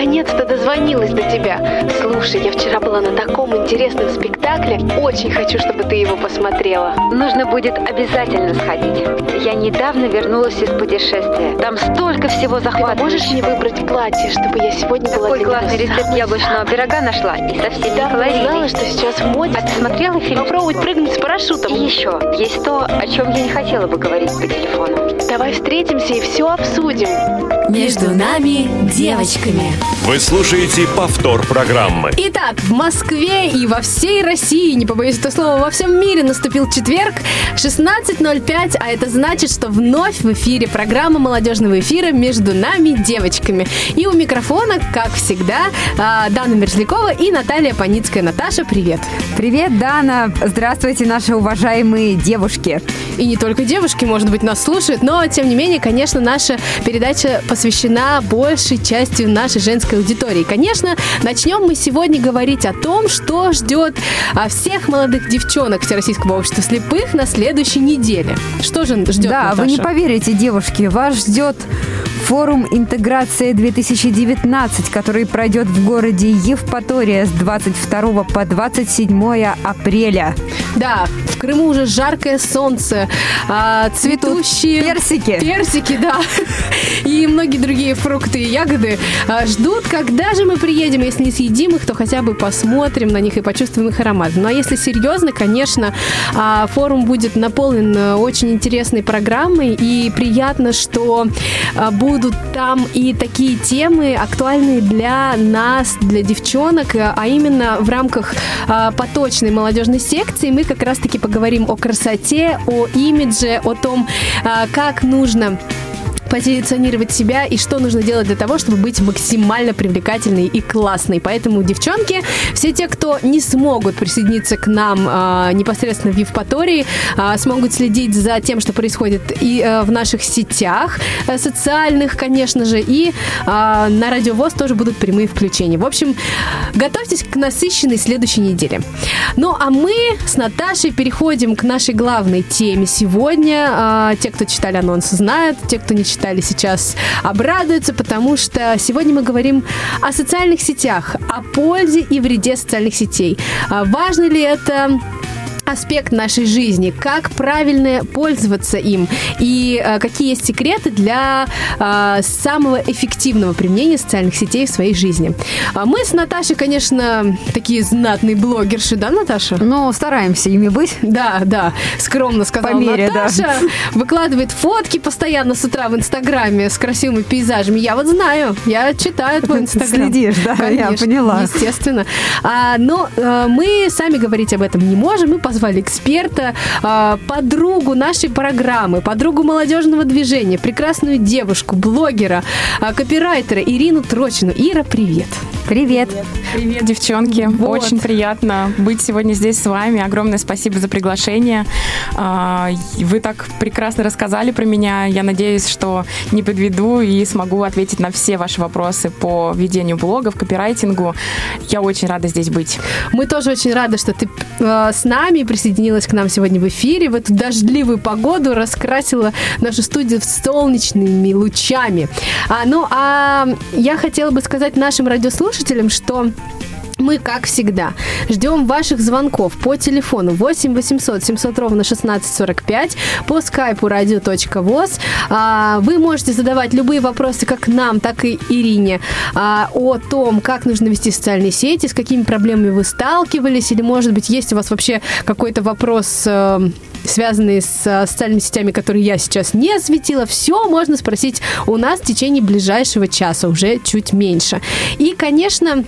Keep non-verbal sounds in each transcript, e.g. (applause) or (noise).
наконец-то дозвонилась до тебя. Слушай, я вчера была на таком интересном спектакле. Очень хочу, чтобы ты его посмотрела. Нужно будет обязательно сходить. Я недавно вернулась из путешествия. Там столько всего захватывающего. Ты можешь мне выбрать платье, чтобы я сегодня была Какой классный рецепт яблочного пирога нашла. И со всеми Да, знала, что сейчас в моде. А ты смотрела фильм? Попробовать прыгнуть с парашютом. И еще, есть то, о чем я не хотела бы говорить по телефону. Давай встретимся и все обсудим. Между нами девочками. Вы слушаете повтор программы. Итак, в Москве и во всей России, не побоюсь этого слова, во всем мире наступил четверг, 16.05, а это значит, что вновь в эфире программа молодежного эфира «Между нами девочками». И у микрофона, как всегда, а, Дана Мерзлякова и Наталья Паницкая. Наташа, привет. Привет, Дана! Здравствуйте, наши уважаемые девушки! И не только девушки, может быть, нас слушают, но, тем не менее, конечно, наша передача посвящена большей части нашей женской аудитории. Конечно, начнем мы сегодня говорить о том, что ждет а, всех молодых девчонок Всероссийского общества слепых на следующей неделе. Что же ждет Да, вы не Наташа? поверите, девушки, вас ждет форум «Интеграция 2019», который пройдет в городе Евпатория с 22 по 27 апреля. Да, в Крыму уже жаркое солнце, а, цветущие персики. персики, да, (laughs) и многие другие фрукты и ягоды а, ждут, когда же мы приедем. Если не съедим их, то хотя бы посмотрим на них и почувствуем их аромат. Ну а если серьезно, конечно, а, форум будет наполнен а, очень интересной программой, и приятно, что а, будут там и такие темы актуальные для нас, для девчонок, а именно в рамках а, поточной молодежной секции мы как раз-таки поговорим о красоте, о имидже, о том, как нужно позиционировать себя и что нужно делать для того, чтобы быть максимально привлекательной и классной. Поэтому, девчонки, все те, кто не смогут присоединиться к нам а, непосредственно в Евпатории, а, смогут следить за тем, что происходит и а, в наших сетях а, социальных, конечно же, и а, на Радиовоз тоже будут прямые включения. В общем, готовьтесь к насыщенной следующей неделе. Ну, а мы с Наташей переходим к нашей главной теме сегодня. А, те, кто читали анонс, знают, те, кто не читали сейчас, обрадуются, потому что сегодня мы говорим о социальных сетях, о пользе и вреде социальных сетей. А, важно ли это аспект нашей жизни, как правильно пользоваться им и э, какие есть секреты для э, самого эффективного применения социальных сетей в своей жизни. А мы с Наташей, конечно, такие знатные блогерши, да, Наташа? Но стараемся ими быть. Да, да, скромно сказала По мере, да. Наташа. Выкладывает фотки постоянно с утра в Инстаграме с красивыми пейзажами. Я вот знаю, я читаю твой Инстаграм. Следишь, да, я Конечно, поняла. Естественно. А, но э, мы сами говорить об этом не можем. Мы позвали эксперта, э, подругу нашей программы, подругу молодежного движения, прекрасную девушку, блогера, э, копирайтера Ирину Трочину. Ира, привет. Привет! Привет, девчонки. Вот. Очень приятно быть сегодня здесь с вами. Огромное спасибо за приглашение. А, Вы так прекрасно рассказали про меня. Я надеюсь, что не подведу и смогу ответить на все ваши вопросы по ведению блогов, копирайтингу. Я очень рада здесь быть. Мы тоже очень рады, что ты э, с нами присоединилась к нам сегодня в эфире. В эту дождливую погоду раскрасила нашу студию солнечными лучами. А, ну, а я хотела бы сказать нашим радиослушателям, что мы, как всегда, ждем ваших звонков по телефону 8 800 700 ровно 1645, по скайпу radio.voz. А, Вы можете задавать любые вопросы как нам, так и Ирине а, о том, как нужно вести социальные сети, с какими проблемами вы сталкивались, или, может быть, есть у вас вообще какой-то вопрос э, связанные с э, социальными сетями, которые я сейчас не осветила, все можно спросить у нас в течение ближайшего часа, уже чуть меньше. И, конечно,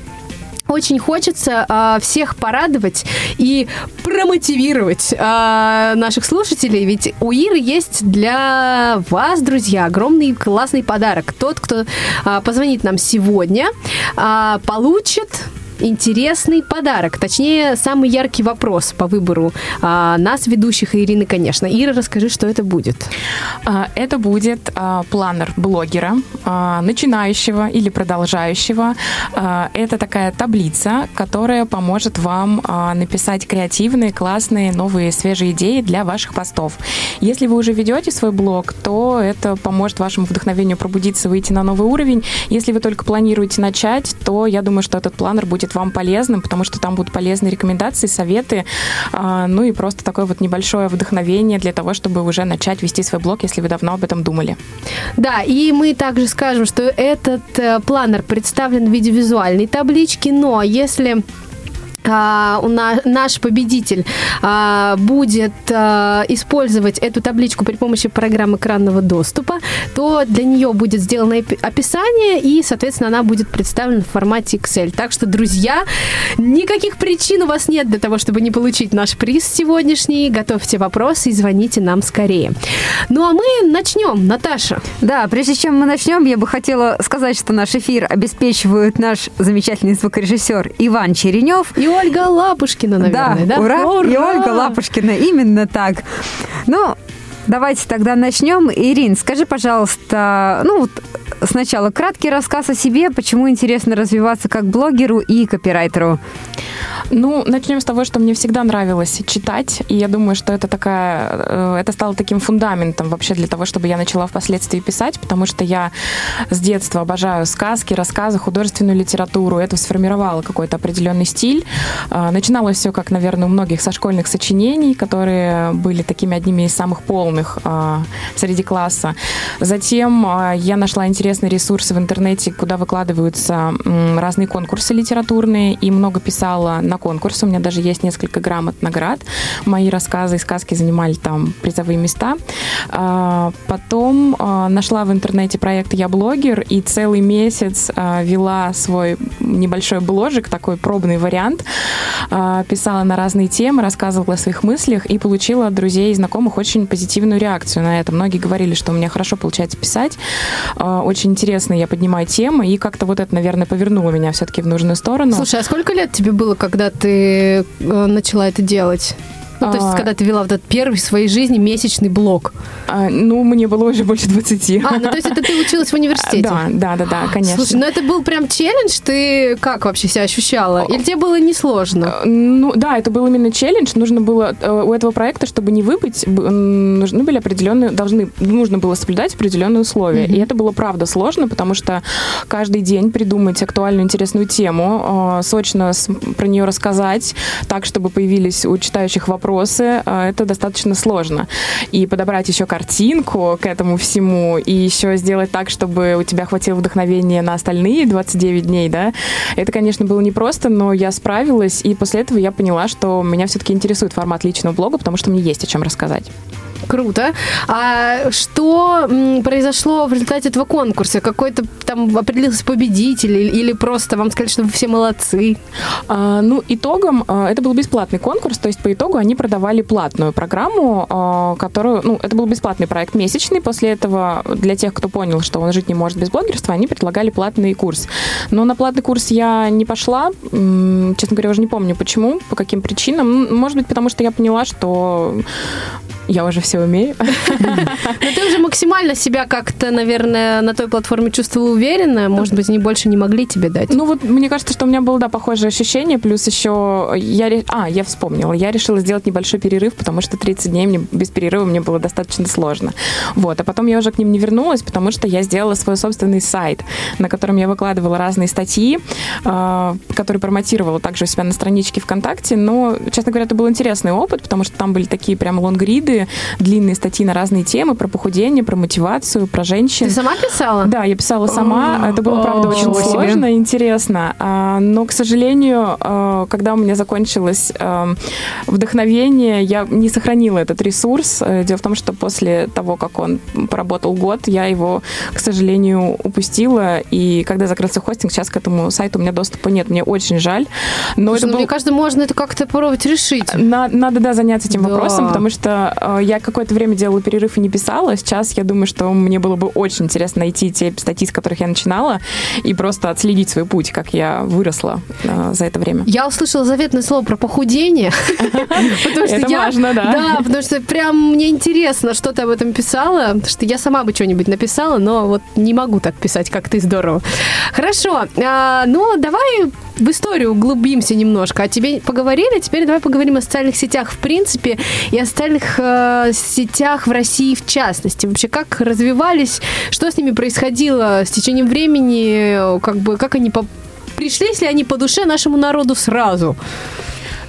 очень хочется а, всех порадовать и промотивировать а, наших слушателей, ведь у Иры есть для вас, друзья, огромный классный подарок. Тот, кто а, позвонит нам сегодня, а, получит интересный подарок, точнее, самый яркий вопрос по выбору а, нас, ведущих, и Ирины, конечно. Ира, расскажи, что это будет. А, Это будет а, планер блогера, а, начинающего или продолжающего. А, Это такая таблица, которая поможет вам а, написать креативные, классные, новые, свежие идеи для ваших постов. Если вы уже ведете свой блог, то это поможет вашему вдохновению пробудиться, выйти на новый уровень. Если вы только планируете начать, то я думаю, что этот планер будет вам полезным, потому что там будут полезные рекомендации, советы, а, ну и просто такое вот небольшое вдохновение для того, чтобы уже начать вести свой блог, если вы давно об этом думали. Да, и мы также скажем, что этот э, планер представлен в виде визуальной таблички, но если у на- наш победитель а, будет а, использовать эту табличку при помощи программы экранного доступа, то для нее будет сделано описание, и, соответственно, она будет представлена в формате Excel. Так что, друзья, никаких причин у вас нет для того, чтобы не получить наш приз сегодняшний. Готовьте вопросы и звоните нам скорее. Ну, а мы начнем. Наташа. Да, прежде чем мы начнем, я бы хотела сказать, что наш эфир обеспечивает наш замечательный звукорежиссер Иван Черенев. И Ольга Лапушкина, наверное, да? ура! И Ольга Лапушкина, именно так. Ну, давайте тогда начнем. Ирин, скажи, пожалуйста, ну вот сначала краткий рассказ о себе, почему интересно развиваться как блогеру и копирайтеру. Ну, начнем с того, что мне всегда нравилось читать, и я думаю, что это такая, э, это стало таким фундаментом вообще для того, чтобы я начала впоследствии писать, потому что я с детства обожаю сказки, рассказы, художественную литературу. Это сформировало какой-то определенный стиль. Э, Начиналось все, как, наверное, у многих со школьных сочинений, которые были такими одними из самых полных э, среди класса. Затем э, я нашла интересные ресурсы в интернете, куда выкладываются разные конкурсы литературные, и много писала на конкурсы. У меня даже есть несколько грамот наград. Мои рассказы и сказки занимали там призовые места. А, Потом а, нашла в интернете проект «Я блогер» и целый месяц а, вела свой небольшой бложик, такой пробный вариант. А, Писала на разные темы, рассказывала о своих мыслях и получила от друзей и знакомых очень позитивную реакцию на это. Многие говорили, что у меня хорошо получается писать. А, Очень интересно я поднимаю темы, и как-то вот это, наверное, повернуло меня все-таки в нужную сторону. Слушай, а сколько лет тебе было, когда ты э, начала это делать? Ну, то есть, А. когда ты вела вот этот первый в своей жизни месячный блог. А, Ну, мне было уже больше 20. А, ну то есть это ты училась в университете? Да, да, да, да, конечно. Слушай, ну это был прям челлендж, ты как вообще себя ощущала? Или тебе было несложно? Э, Ну, да, это был именно челлендж. Нужно было э, у этого проекта, чтобы не выбыть, нужны были определенные, должны, нужно было соблюдать определенные условия. И это было, правда, сложно, потому что каждый день придумать актуальную, интересную тему, э, сочно про нее рассказать, так, чтобы появились у читающих вопросы, э, это достаточно сложно. И подобрать еще картинку к этому всему, и еще сделать так, чтобы у тебя хватило вдохновения на остальные 29 дней, да, это, конечно, было непросто, но я справилась, и после этого я поняла, что меня все-таки интересует формат личного блога, потому что мне есть о чем рассказать. Круто. А что произошло в результате этого конкурса? Какой-то там определился победитель или, просто вам сказали, что вы все молодцы? А, ну, итогом, а, это был бесплатный конкурс, то есть по итогу они продавали платную программу, а, которую, ну, это был бесплатный проект месячный, после этого для тех, кто понял, что он жить не может без блогерства, они предлагали платный курс. Но на платный курс я не пошла, честно говоря, уже не помню почему, по каким причинам. Может быть, потому что я поняла, что я уже все умею. Но (laughs) ты уже максимально себя как-то, наверное, на той платформе чувствовала уверенно. Может быть, они больше не могли тебе дать. Ну вот мне кажется, что у меня было, да, похожее ощущение, плюс еще я... А, я вспомнила, я решила сделать небольшой перерыв, потому что 30 дней мне без перерыва мне было достаточно сложно. Вот, а потом я уже к ним не вернулась, потому что я сделала свой собственный сайт, на котором я выкладывала разные статьи, э, которые промотировала также у себя на страничке ВКонтакте, но, честно говоря, это был интересный опыт, потому что там были такие прям лонгриды, длинные статьи на разные темы про похудение, про мотивацию, про женщин. Ты сама писала? Да, я писала сама. Это было, правда, очень сложно и интересно. А, Но, к сожалению, а, когда у меня закончилось а, вдохновение, я не сохранила этот ресурс. Э, Дело в том, что после того, как он поработал год, я его, к сожалению, упустила. И когда закрылся хостинг, сейчас к этому сайту у меня доступа нет. Мне очень жаль. Но Слушай, это ну, был... мне кажется, можно это как-то попробовать решить. На- надо, да, заняться этим Да. вопросом, потому что Э, я какое-то время делала перерыв и не писала. Сейчас я думаю, что мне было бы очень интересно найти те статьи, с которых я начинала, и просто отследить свой путь, как я выросла э, за это время. Я услышала заветное слово про похудение. (laughs) Это важно, да. Да, потому что прям мне интересно, что ты об этом писала, что я сама бы что-нибудь написала, но вот не могу так писать, как ты, здорово. Хорошо, а, ну давай в историю углубимся немножко. О тебе поговорили, теперь давай поговорим о социальных сетях в принципе и о социальных э, сетях в России в частности. Вообще, как развивались, что с ними происходило с течением времени, как бы, как они по... пришлись ли они по душе нашему народу сразу?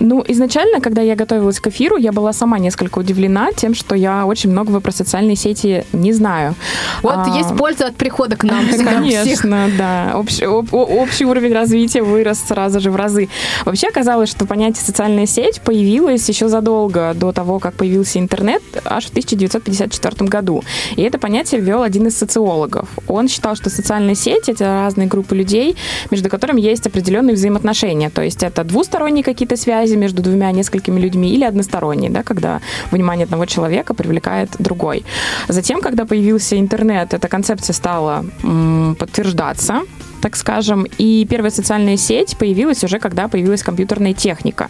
Ну, изначально, когда я готовилась к эфиру, я была сама несколько удивлена тем, что я очень многого про социальные сети не знаю. Вот а, есть польза от прихода к нам. Конечно, да. Общий, об, общий уровень развития вырос сразу же в разы. Вообще оказалось, что понятие социальная сеть появилось еще задолго до того, как появился интернет, аж в 1954 году. И это понятие ввел один из социологов. Он считал, что социальная сеть — это разные группы людей, между которыми есть определенные взаимоотношения. То есть это двусторонние какие-то связи, связи между двумя несколькими людьми, или односторонние, да, когда внимание одного человека привлекает другой. Затем, когда появился интернет, эта концепция стала м, подтверждаться так скажем. И первая социальная сеть появилась уже, когда появилась компьютерная техника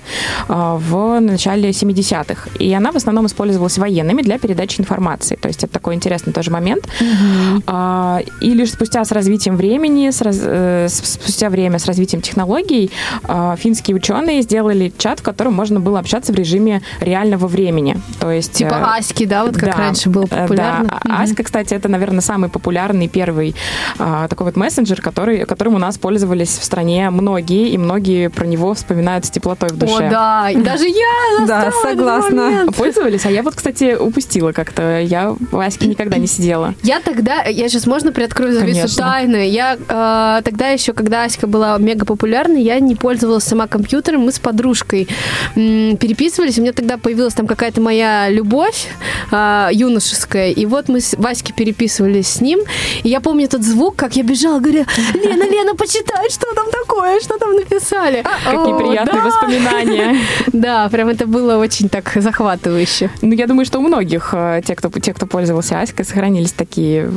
а, в начале 70-х. И она в основном использовалась военными для передачи информации. То есть это такой интересный тоже момент. Mm-hmm. И лишь спустя с развитием времени, с раз, э, спустя время с развитием технологий, а, финские ученые сделали чат, в котором можно было общаться в режиме реального времени. То есть, типа э, Аськи, да, вот как да, раньше был популярно. Да. Mm-hmm. Аська, кстати, это, наверное, самый популярный первый такой вот мессенджер, который которым у нас пользовались в стране многие, и многие про него вспоминают с теплотой в душе. О, да, и (laughs) даже я Да, согласна. Пользовались? А я вот, кстати, упустила как-то. Я в Аське никогда не сидела. Я тогда, я сейчас можно приоткрою завесу тайны? Я э, тогда еще, когда Аська была мега популярной, я не пользовалась сама компьютером, мы с подружкой м, переписывались, у меня тогда появилась там какая-то моя любовь э, юношеская, и вот мы с Васькой переписывались с ним, и я помню этот звук, как я бежала, говорю, (laughs) Лена, Лена, почитай, что там такое, что там написали. Какие приятные воспоминания. (laughs) Да, прям это было очень так захватывающе. Ну, я думаю, что у многих, э, те, кто, те, кто пользовался Аськой, сохранились такие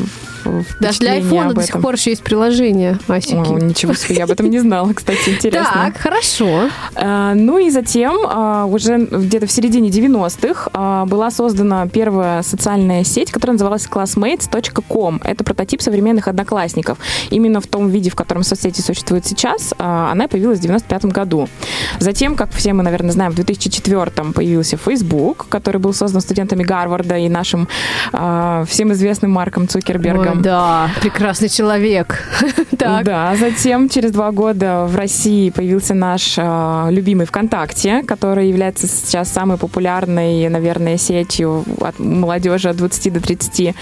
Даже для айфона до сих пор еще есть приложение Асики. О, ничего себе, я об этом не знала, кстати, интересно. Так, хорошо. А, ну и затем, а, уже где-то в середине 90-х, а, была создана первая социальная сеть, которая называлась classmates.com. Это прототип современных одноклассников. Именно в том виде, в котором соцсети существуют сейчас, а, она появилась в 95 году. Затем, как все мы, наверное, знаем, в 2004 появился Facebook, который был создан студентами Гарварда и нашим а, всем известным Марком Цукербергом. Ой, да, прекрасный человек. (laughs) Да, затем через два года в России появился наш а, любимый ВКонтакте, который является сейчас самой популярной, наверное, сетью от молодежи от 20 до 30.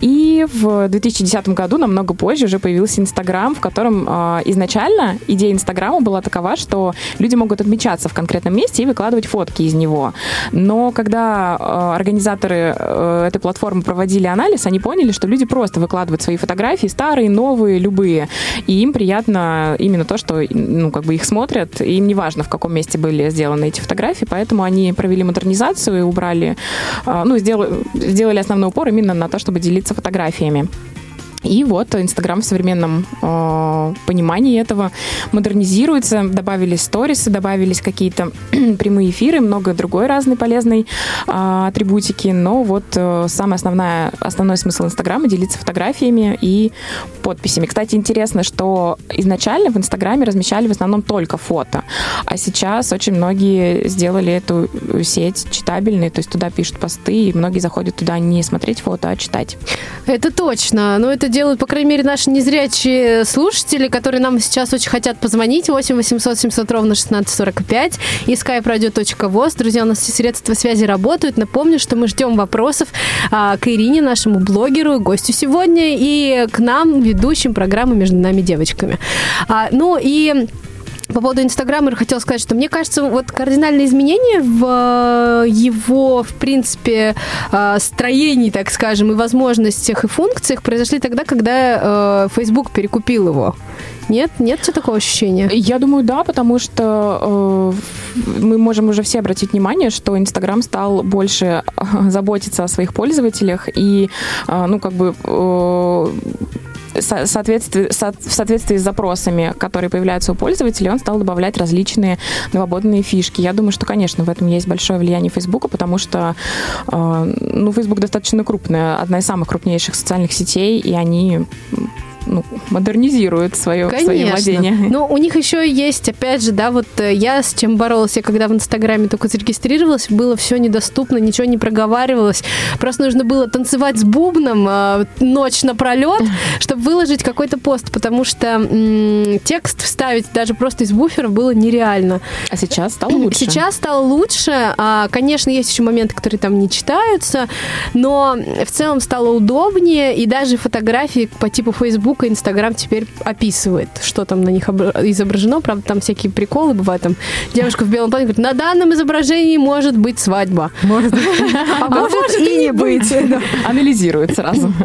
И в 2010 году, намного позже, уже появился Инстаграм, в котором э, изначально идея Инстаграма была такова, что люди могут отмечаться в конкретном месте и выкладывать фотки из него. Но когда э, организаторы э, этой платформы проводили анализ, они поняли, что люди просто выкладывают свои фотографии, старые, новые, любые. И им приятно именно то, что ну, как бы их смотрят, и им не важно, в каком месте были сделаны эти фотографии, поэтому они провели модернизацию и убрали, э, ну, сделали, сделали основной упор именно на то, чтобы делиться фотографиями. И вот Инстаграм в современном э, понимании этого модернизируется. Добавились сторисы, добавились какие-то (clears throat) прямые эфиры, много другой разной полезной э, атрибутики. Но вот э, самый основная, основной смысл Инстаграма — делиться фотографиями и подписями. Кстати, интересно, что изначально в Инстаграме размещали в основном только фото, а сейчас очень многие сделали эту сеть читабельной, то есть туда пишут посты, и многие заходят туда не смотреть фото, а читать. Это точно. Но это делают, по крайней мере, наши незрячие слушатели, которые нам сейчас очень хотят позвонить. 8 800 700 ровно 1645 и skype-radio.voz. Друзья, у нас все средства связи работают. Напомню, что мы ждем вопросов а, к Ирине, нашему блогеру, гостю сегодня, и к нам, ведущим программы «Между нами девочками». А, ну и по поводу Инстаграма хотела сказать, что мне кажется, вот кардинальные изменения в э, его, в принципе, э, строении, так скажем, и возможностях и функциях произошли тогда, когда э, Facebook перекупил его. Нет? Нет тебя такого ощущения? Я думаю, да, потому что э, мы можем уже все обратить внимание, что Инстаграм стал больше э, заботиться о своих пользователях и, э, ну, как бы соответствии, в соответствии с запросами, которые появляются у пользователей, он стал добавлять различные новободные фишки. Я думаю, что, конечно, в этом есть большое влияние Фейсбука, потому что ну, Facebook достаточно крупная, одна из самых крупнейших социальных сетей, и они ну, модернизируют свое, Конечно. свое владение. (laughs) Но у них еще есть, опять же, да, вот э, я с чем боролась, я когда в Инстаграме только зарегистрировалась, было все недоступно, ничего не проговаривалось. Просто нужно было танцевать с бубном э, ночь напролет, чтобы выложить какой-то пост, потому что м- текст вставить даже просто из буфера было нереально. А сейчас стало лучше? Сейчас стало лучше. А, конечно, есть еще моменты, которые там не читаются, но в целом стало удобнее, и даже фотографии по типу Facebook Facebook и Instagram теперь описывает, что там на них изображено. Правда, там всякие приколы бывают. Там девушка в белом платье говорит, на данном изображении может быть свадьба. Может, (laughs) а может и не быть. (laughs) Анализирует сразу. (laughs)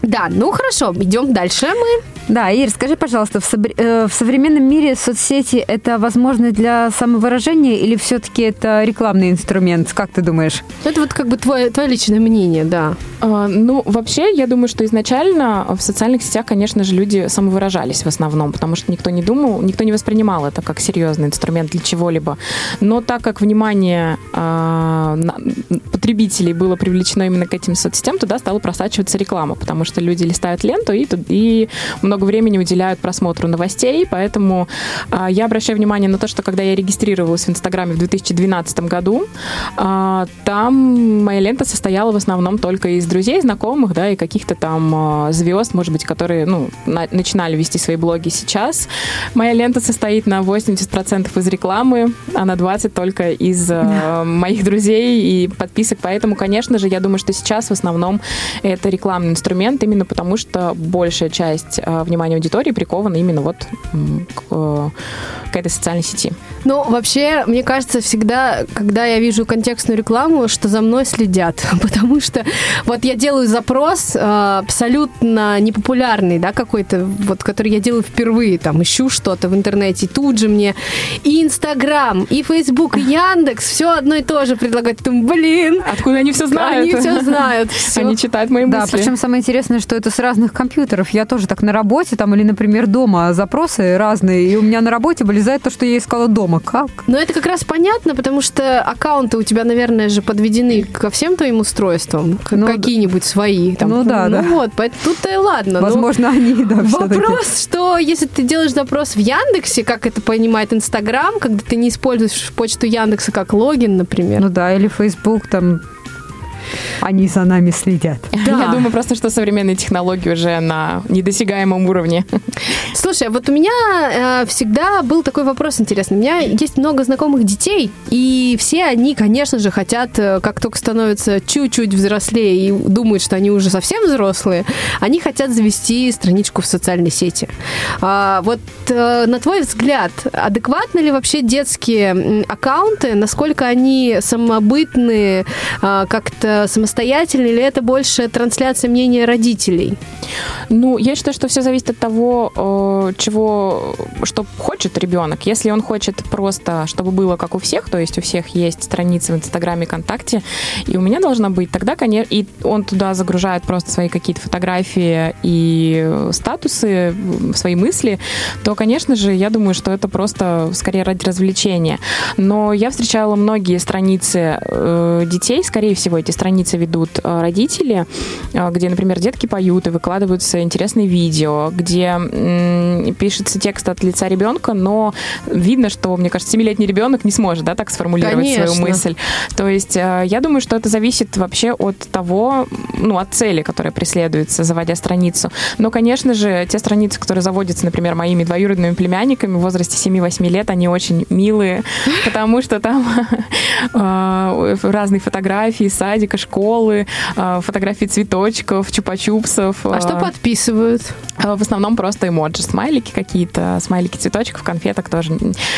Да, ну хорошо, идем дальше мы. Да, Ир, скажи, пожалуйста, в, со- э, в современном мире соцсети это возможно для самовыражения или все-таки это рекламный инструмент? Как ты думаешь? Это вот как бы твое, твое личное мнение, да. А, ну, вообще, я думаю, что изначально в социальных сетях, конечно же, люди самовыражались в основном, потому что никто не думал, никто не воспринимал это как серьезный инструмент для чего-либо. Но так как внимание э, потребителей было привлечено именно к этим соцсетям, туда стала просачиваться реклама, потому что люди листают ленту и, и много много времени уделяют просмотру новостей, поэтому а, я обращаю внимание на то, что когда я регистрировалась в Инстаграме в 2012 году, а, там моя лента состояла в основном только из друзей, знакомых, да, и каких-то там а, звезд, может быть, которые, ну, на, начинали вести свои блоги сейчас. Моя лента состоит на 80% из рекламы, а на 20% только из а, моих друзей и подписок, поэтому, конечно же, я думаю, что сейчас в основном это рекламный инструмент, именно потому что большая часть а, внимание аудитории приковано именно вот к, э, к этой социальной сети. Ну, вообще, мне кажется, всегда, когда я вижу контекстную рекламу, что за мной следят, (laughs) потому что вот я делаю запрос э, абсолютно непопулярный, да, какой-то, вот, который я делаю впервые, там, ищу что-то в интернете, и тут же мне и Инстаграм, и Фейсбук, и Яндекс, все одно и то же предлагают. Думаю, блин, откуда они все знают? Они все знают. Все. (laughs) Они читают мои мысли. Да, причем самое интересное, что это с разных компьютеров. Я тоже так на работе там или, например, дома запросы разные, и у меня на работе вылезает то, что я искала дома. Как? Ну, это как раз понятно, потому что аккаунты у тебя, наверное, же подведены ко всем твоим устройствам, ну, какие-нибудь свои. Там, ну да, ну, да. вот, поэтому тут-то и ладно. Возможно, ну, они, да, (laughs) Вопрос, что если ты делаешь запрос в Яндексе, как это понимает Инстаграм, когда ты не используешь почту Яндекса как логин, например. Ну да, или Facebook там они за нами следят. (laughs) Да. Я думаю просто, что современные технологии уже на недосягаемом уровне. (laughs) Слушай, вот у меня э, всегда был такой вопрос интересный. У меня есть много знакомых детей, и все они, конечно же, хотят, э, как только становятся чуть-чуть взрослее и думают, что они уже совсем взрослые, они хотят завести страничку в социальной сети. А, вот э, на твой взгляд, адекватны ли вообще детские аккаунты? Насколько они самобытные, э, как-то самостоятельны, или это больше трансляция мнения родителей? Ну, я считаю, что все зависит от того, э, чего, что хочет ребенок. Если он хочет просто, чтобы было как у всех, то есть у всех есть страницы в Инстаграме, ВКонтакте, и у меня должна быть, тогда, конечно, и он туда загружает просто свои какие-то фотографии и статусы, свои мысли, то, конечно же, я думаю, что это просто скорее ради развлечения. Но я встречала многие страницы э, детей, скорее всего, эти страницы ведут э, родители, э, где, например, детки поют и выкладываются интересные видео, где пишется текст от лица ребенка, но видно, что, мне кажется, семилетний ребенок не сможет да, так сформулировать Конечно. свою мысль. То есть э, я думаю, что это зависит вообще от того, ну, от цели, которая преследуется, заводя страницу. Но, конечно же, те страницы, которые заводятся, например, моими двоюродными племянниками в возрасте 7-8 лет, они очень милые, (laughs) потому что там (laughs) разные фотографии садика, школы, фотографии цветочков, чупа-чупсов. А что подписывают? В основном просто эмоджи смайлики какие-то, смайлики цветочков, конфеток тоже.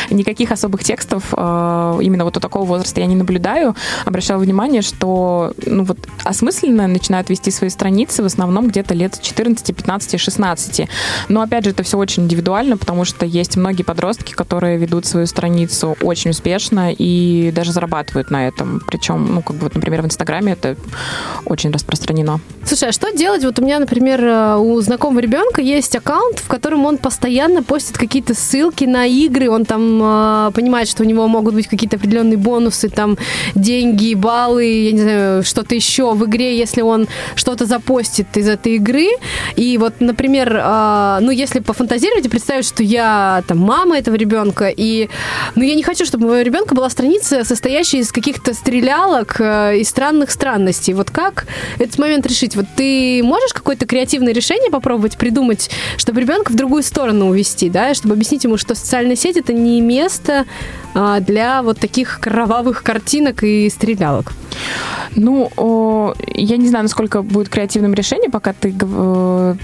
Никаких особых текстов именно вот у такого возраста я не наблюдаю. Обращала внимание, что ну вот осмысленно начинают вести свои страницы в основном где-то лет 14, 15, 16. Но опять же, это все очень индивидуально, потому что есть многие подростки, которые ведут свою страницу очень успешно и даже зарабатывают на этом. Причем, ну, как бы, вот, например, в Инстаграме это очень распространено. Слушай, а что делать? Вот у меня, например, э, у знакомого ребенка есть аккаунт, в котором он постоянно постит какие-то ссылки на игры, он там э, понимает, что у него могут быть какие-то определенные бонусы, там деньги, баллы, я не знаю, что-то еще в игре, если он что-то запостит из этой игры. И вот, например, э, ну, если пофантазировать и представить, что я там мама этого ребенка, и ну, я не хочу, чтобы у моего ребенка была страница, состоящая из каких-то стрелялок э, и странных странностей. Вот как этот момент решить? Вот ты можешь какое-то креативное решение попробовать придумать, чтобы ребенка в другую сторону увести, да, чтобы объяснить ему, что социальная сеть это не место а, для вот таких кровавых картинок и стрелялок? Ну, я не знаю, насколько будет креативным решением, пока ты э,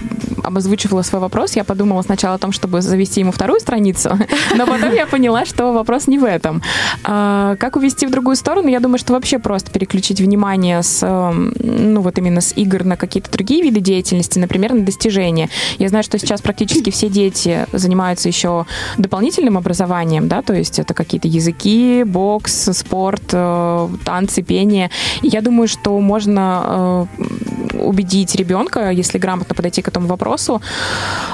обозвучивала свой вопрос. Я подумала сначала о том, чтобы завести ему вторую страницу, (laughs) но потом я поняла, что вопрос не в этом. А, как увести в другую сторону? Я думаю, что вообще просто переключить внимание с, э, ну, вот именно с игр на какие-то другие виды деятельности, например, на достижения. Я знаю, что сейчас практически все дети занимаются еще дополнительным образованием, да, то есть это какие-то языки, бокс, спорт, э, танцы, пение. Я думаю, что можно э, убедить ребенка, если грамотно подойти к этому вопросу,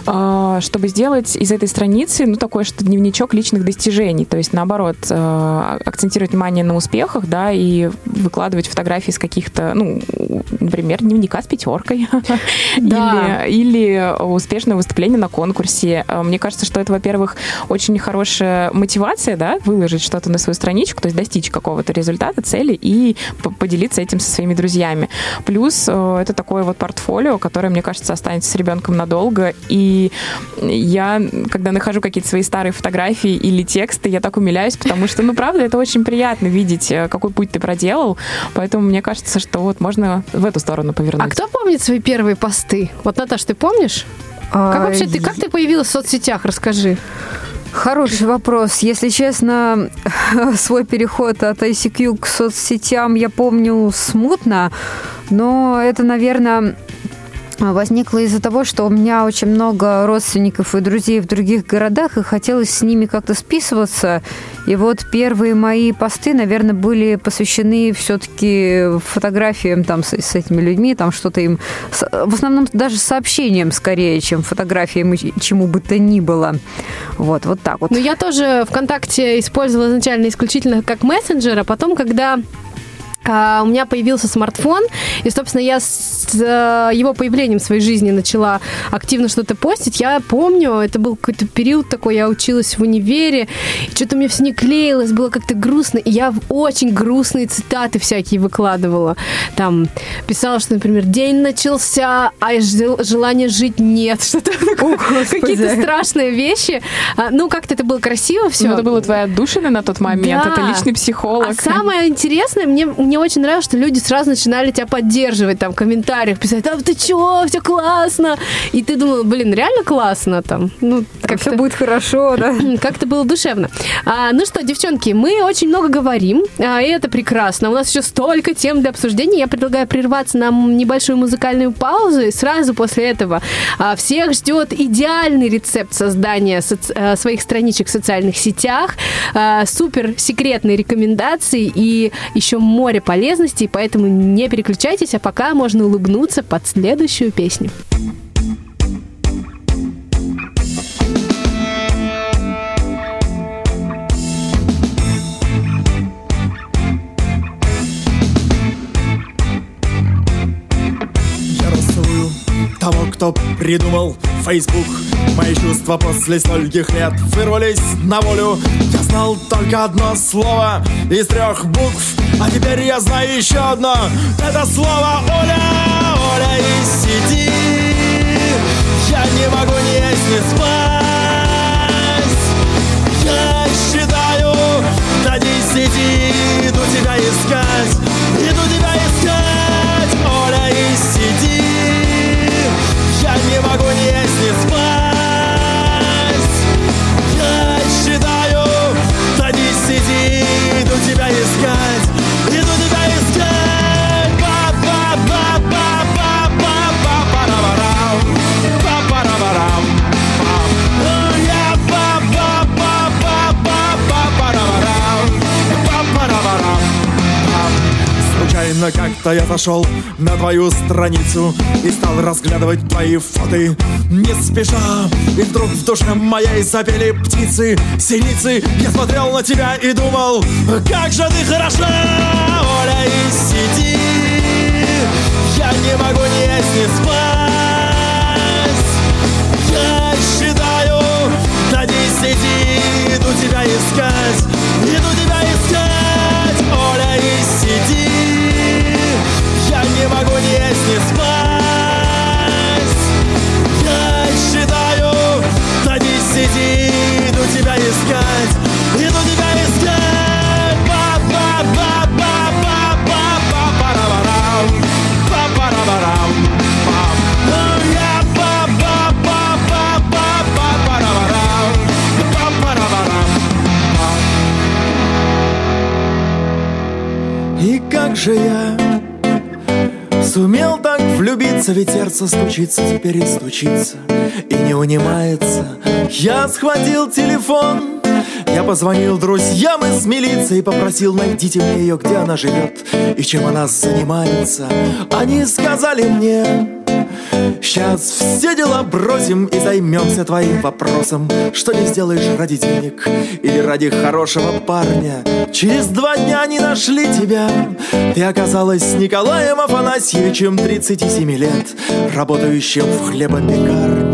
э, чтобы сделать из этой страницы, ну, такой, что дневничок личных достижений. То есть, наоборот, э, акцентировать внимание на успехах, да, и выкладывать фотографии с каких-то, ну, например, дневника с пятеркой. (laughs) Да. Или, или успешное выступление на конкурсе. Э, Мне кажется, что это, во-первых, очень хорошая мотивация, да, выложить что-то на свою страничку, то есть достичь какого-то результата, цели и поделиться этим со своими друзьями. Плюс э, это такое вот портфолио, которое, мне кажется, останется с ребенком надолго. И я, когда нахожу какие-то свои старые фотографии или тексты, я так умиляюсь, потому что, ну, правда, это очень приятно видеть, э, какой путь ты проделал. Поэтому мне кажется, что вот можно в эту сторону повернуть. А кто помнит свои первые посты? Вот, Наташ, ты помнишь? Как А, вообще ты, как ты появилась в соцсетях? Расскажи. Хороший вопрос. Если честно, (laughs) свой переход от ICQ к соцсетям я помню смутно, но это, наверное, возникло из-за того, что у меня очень много родственников и друзей в других городах, и хотелось с ними как-то списываться. И вот первые мои посты, наверное, были посвящены все-таки фотографиям там с, с этими людьми, там что-то им... В основном даже сообщениям скорее, чем фотографиям и чему бы то ни было. Вот, вот так вот. Ну, я тоже ВКонтакте использовала изначально исключительно как мессенджер, а потом, когда а, у меня появился смартфон, и, собственно, я с э, его появлением в своей жизни начала активно что-то постить. Я помню, это был какой-то период такой, я училась в универе, что-то мне все не клеилось, было как-то грустно, и я в очень грустные цитаты всякие выкладывала. Там писала, что, например, день начался, а жел- желания жить нет, (laughs) что-то такое. Какие-то страшные вещи. А, Ну, как-то это было красиво все. Ну, это было твоя отдушина на тот момент, Да. это личный психолог. А самое интересное, мне, мне очень нравилось, что люди сразу начинали тебя поддерживать, там, в комментариях писать, а ты чё, все классно. И ты думала, блин, реально классно там. Ну, Как все будет хорошо, да? (clears throat) как-то было душевно. А, ну что, девчонки, мы очень много говорим, а, и это прекрасно. У нас еще столько тем для обсуждения. Я предлагаю прерваться на небольшую музыкальную паузу, и сразу после этого а, всех ждет идеальный рецепт создания соци- а, своих страничек в социальных сетях, а, супер секретные рекомендации и еще море полезностей, поэтому не переключайтесь, а пока можно улыбнуться под следующую песню. Того, кто придумал Facebook Мои чувства после стольких лет вырвались на волю Я знал только одно слово из трех букв А теперь я знаю еще одно. Это слово Оля, Оля из сети Я не могу ни есть, ни спать. Я считаю до десяти Иду тебя искать, иду Как-то я зашел на твою страницу И стал разглядывать твои фото Не спеша И вдруг в душе моей запели птицы Синицы. Я смотрел на тебя и думал Как же ты хороша, Оля, и сиди. Я не могу ни есть, ни спать. Я считаю до десяти Иду тебя искать ни спать Я считаю до десяти Иду тебя искать. Иду тебя искать. Па-па-па-па-па-па-па-парам Па-парам-парам. Пам. Я па-па-па-па-па-па-парам. Па-парам-парам. И как же я влюбиться, ведь сердце стучится, теперь и стучится И не унимается. Я схватил телефон Я позвонил друзьям из милиции Попросил, найдите мне ее, где она живет И чем она занимается. Они сказали мне Сейчас все дела бросим и займемся твоим вопросом. Что не сделаешь ради денег или ради хорошего парня? Через два дня они нашли тебя. Ты оказалась Николаем Афанасьевичем 37 лет Работающим в хлебопекарне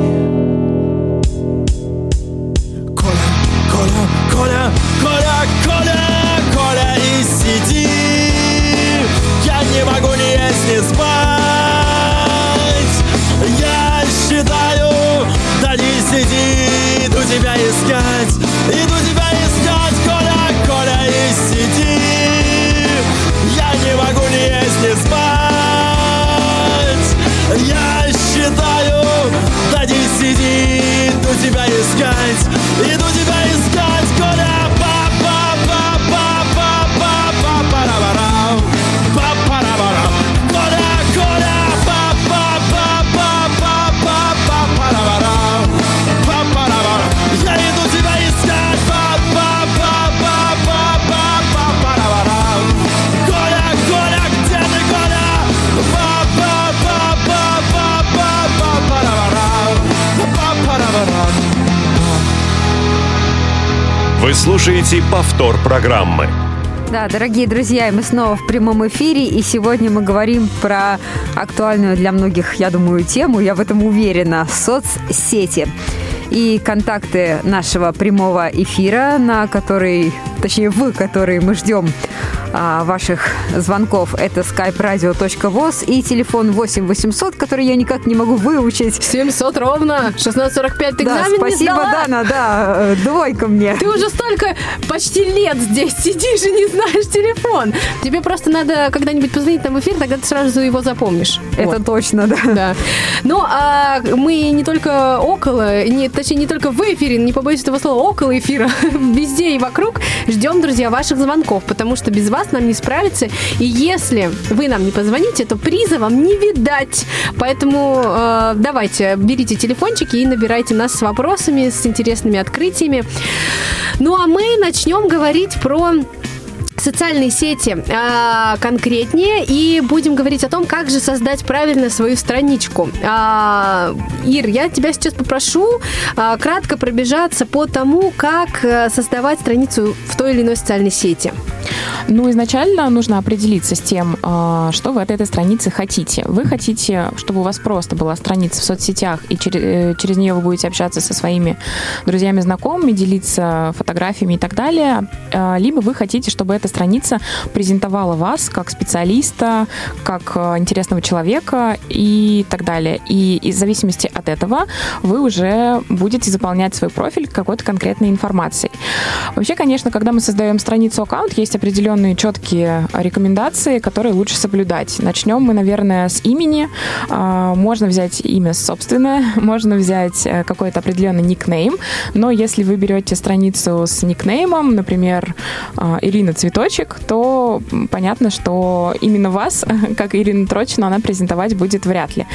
Вы слушаете повтор программы. Да, дорогие друзья, мы снова в прямом эфире, и сегодня мы говорим про актуальную для многих, я думаю, тему, я в этом уверена, соцсети. И контакты нашего прямого эфира, на который, точнее, в который мы ждем а, ваших звонков, это skype-radio.voz и телефон 8 800, который я никак не могу выучить. 700 ровно, 16.45 ты да, экзамен спасибо, не сдала? Дана, да, э, двойка мне. Ты уже столько почти лет здесь сидишь и не знаешь телефон. Тебе просто надо когда-нибудь позвонить нам в эфир, тогда ты сразу его запомнишь. Это Вот. точно, да. Да. Ну, а мы не только около, не, точнее, не только в эфире, не побоюсь этого слова, около эфира, (laughs) везде и вокруг ждем, друзья, ваших звонков, потому что без вас нам не справиться. И если вы нам не позвоните, то приза вам не видать. Поэтому э, давайте, берите телефончики и набирайте нас с вопросами, с интересными открытиями. Ну, а мы начнем говорить про социальные сети а, конкретнее и будем говорить о том, как же создать правильно свою страничку. А, Ир, я тебя сейчас попрошу а, кратко пробежаться по тому, как э, создавать страницу в той или иной социальной сети. Ну, изначально нужно определиться с тем, а, что вы от этой страницы хотите. Вы хотите, чтобы у вас просто была страница в соцсетях, и через, э, через нее вы будете общаться со своими друзьями, знакомыми, делиться фотографиями и так далее. А, Либо вы хотите, чтобы эта страница презентовала вас как специалиста, как э, интересного человека и так далее. И, в зависимости от этого вы уже будете заполнять свой профиль какой-то конкретной информацией. Вообще, конечно, когда мы создаем страницу аккаунт, есть определенные четкие рекомендации, которые лучше соблюдать. Начнем мы, наверное, с имени. А, Можно взять имя собственное, (laughs) можно взять э, какой-то определенный никнейм, но если вы берете страницу с никнеймом, например, а, Ирина Цветочек, то понятно, что именно вас, (laughs) как Ирина Трочину, она презентовать будет вряд ли.